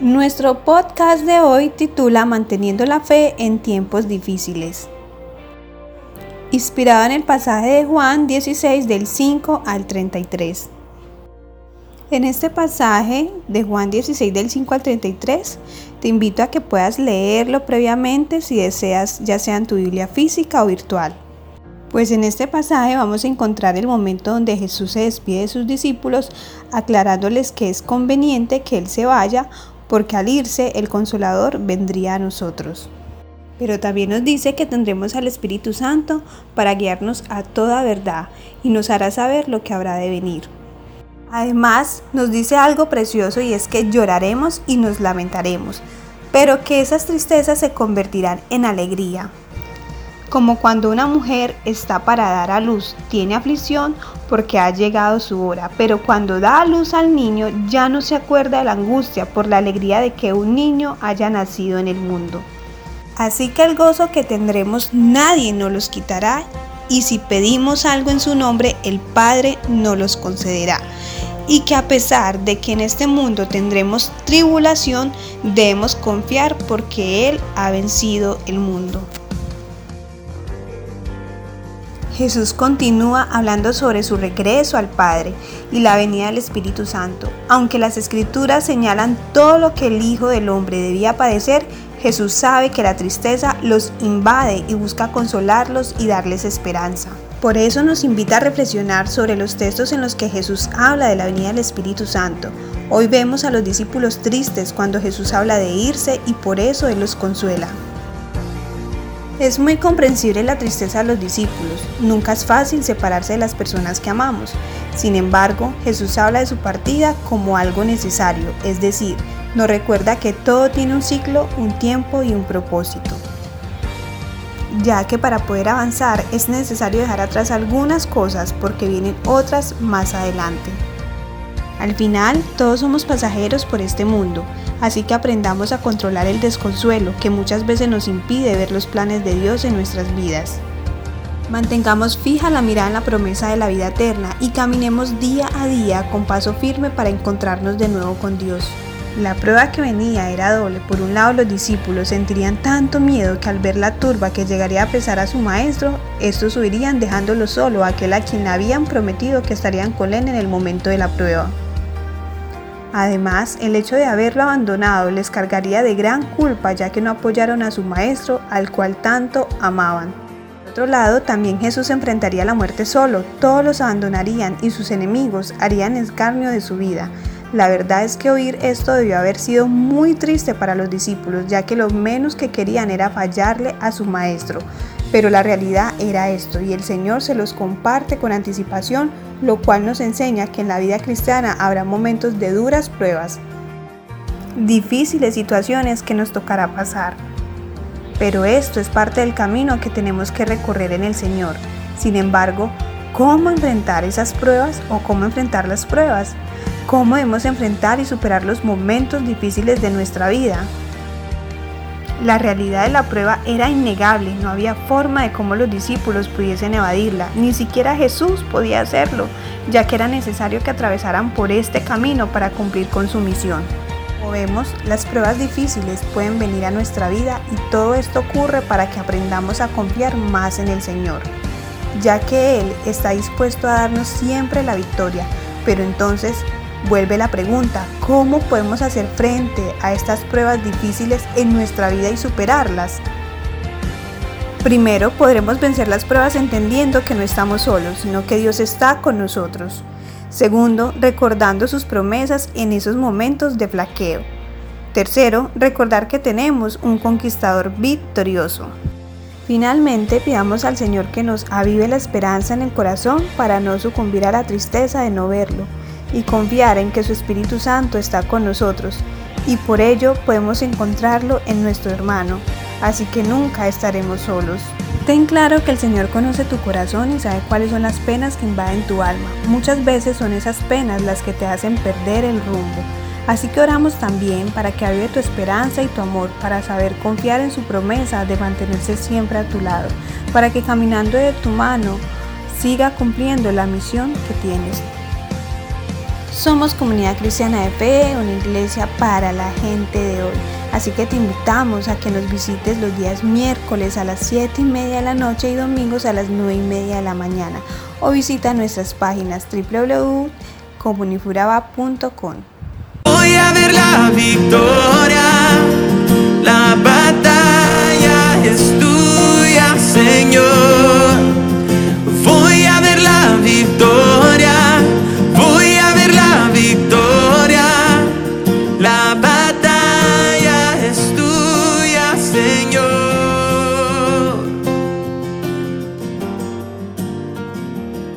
Nuestro podcast de hoy titula Manteniendo la fe en tiempos difíciles. Inspirado en el pasaje de Juan 16 del 5 al 33. En este pasaje de Juan 16 del 5 al 33, te invito a que puedas leerlo previamente si deseas, ya sea en tu Biblia física o virtual. Pues en este pasaje vamos a encontrar el momento donde Jesús se despide de sus discípulos aclarándoles que es conveniente que Él se vaya porque al irse el consolador vendría a nosotros. Pero también nos dice que tendremos al Espíritu Santo para guiarnos a toda verdad y nos hará saber lo que habrá de venir. Además, nos dice algo precioso y es que lloraremos y nos lamentaremos, pero que esas tristezas se convertirán en alegría. Como cuando una mujer está para dar a luz, tiene aflicción porque ha llegado su hora, pero cuando da a luz al niño ya no se acuerda de la angustia por la alegría de que un niño haya nacido en el mundo. Así que el gozo que tendremos nadie nos los quitará y si pedimos algo en su nombre, el Padre nos los concederá. Y que a pesar de que en este mundo tendremos tribulación, debemos confiar porque Él ha vencido el mundo. Jesús continúa hablando sobre su regreso al Padre y la venida del Espíritu Santo. Aunque las escrituras señalan todo lo que el Hijo del Hombre debía padecer, Jesús sabe que la tristeza los invade y busca consolarlos y darles esperanza. Por eso nos invita a reflexionar sobre los textos en los que Jesús habla de la venida del Espíritu Santo. Hoy vemos a los discípulos tristes cuando Jesús habla de irse y por eso Él los consuela. Es muy comprensible la tristeza de los discípulos. Nunca es fácil separarse de las personas que amamos. Sin embargo, Jesús habla de su partida como algo necesario, es decir, nos recuerda que todo tiene un ciclo, un tiempo y un propósito. Ya que para poder avanzar es necesario dejar atrás algunas cosas porque vienen otras más adelante. Al final, todos somos pasajeros por este mundo, así que aprendamos a controlar el desconsuelo que muchas veces nos impide ver los planes de Dios en nuestras vidas. Mantengamos fija la mirada en la promesa de la vida eterna y caminemos día a día con paso firme para encontrarnos de nuevo con Dios. La prueba que venía era doble. Por un lado, los discípulos sentirían tanto miedo que al ver la turba que llegaría a pesar a su maestro, estos huirían dejándolo solo a aquel a quien habían prometido que estarían con él en el momento de la prueba. Además, el hecho de haberlo abandonado les cargaría de gran culpa ya que no apoyaron a su maestro al cual tanto amaban. Por otro lado, también Jesús enfrentaría la muerte solo, todos los abandonarían y sus enemigos harían escarnio de su vida. La verdad es que oír esto debió haber sido muy triste para los discípulos, ya que lo menos que querían era fallarle a su maestro. Pero la realidad era esto, y el Señor se los comparte con anticipación lo cual nos enseña que en la vida cristiana habrá momentos de duras pruebas, difíciles situaciones que nos tocará pasar. Pero esto es parte del camino que tenemos que recorrer en el Señor. Sin embargo, ¿cómo enfrentar esas pruebas o cómo enfrentar las pruebas? ¿Cómo debemos enfrentar y superar los momentos difíciles de nuestra vida? La realidad de la prueba era innegable, no había forma de cómo los discípulos pudiesen evadirla, ni siquiera Jesús podía hacerlo, ya que era necesario que atravesaran por este camino para cumplir con su misión. Como vemos, las pruebas difíciles pueden venir a nuestra vida y todo esto ocurre para que aprendamos a confiar más en el Señor, ya que Él está dispuesto a darnos siempre la victoria, pero entonces Vuelve la pregunta, ¿cómo podemos hacer frente a estas pruebas difíciles en nuestra vida y superarlas? Primero, podremos vencer las pruebas entendiendo que no estamos solos, sino que Dios está con nosotros. Segundo, recordando sus promesas en esos momentos de flaqueo. Tercero, recordar que tenemos un conquistador victorioso. Finalmente, pidamos al Señor que nos avive la esperanza en el corazón para no sucumbir a la tristeza de no verlo y confiar en que su Espíritu Santo está con nosotros y por ello podemos encontrarlo en nuestro hermano, así que nunca estaremos solos. Ten claro que el Señor conoce tu corazón y sabe cuáles son las penas que invaden tu alma. Muchas veces son esas penas las que te hacen perder el rumbo. Así que oramos también para que avive tu esperanza y tu amor, para saber confiar en su promesa de mantenerse siempre a tu lado, para que caminando de tu mano siga cumpliendo la misión que tienes. Somos Comunidad Cristiana de Fe, una iglesia para la gente de hoy. Así que te invitamos a que nos visites los días miércoles a las 7 y media de la noche y domingos a las 9 y media de la mañana. O visita nuestras páginas www.comunifuraba.com. Voy a ver la victoria.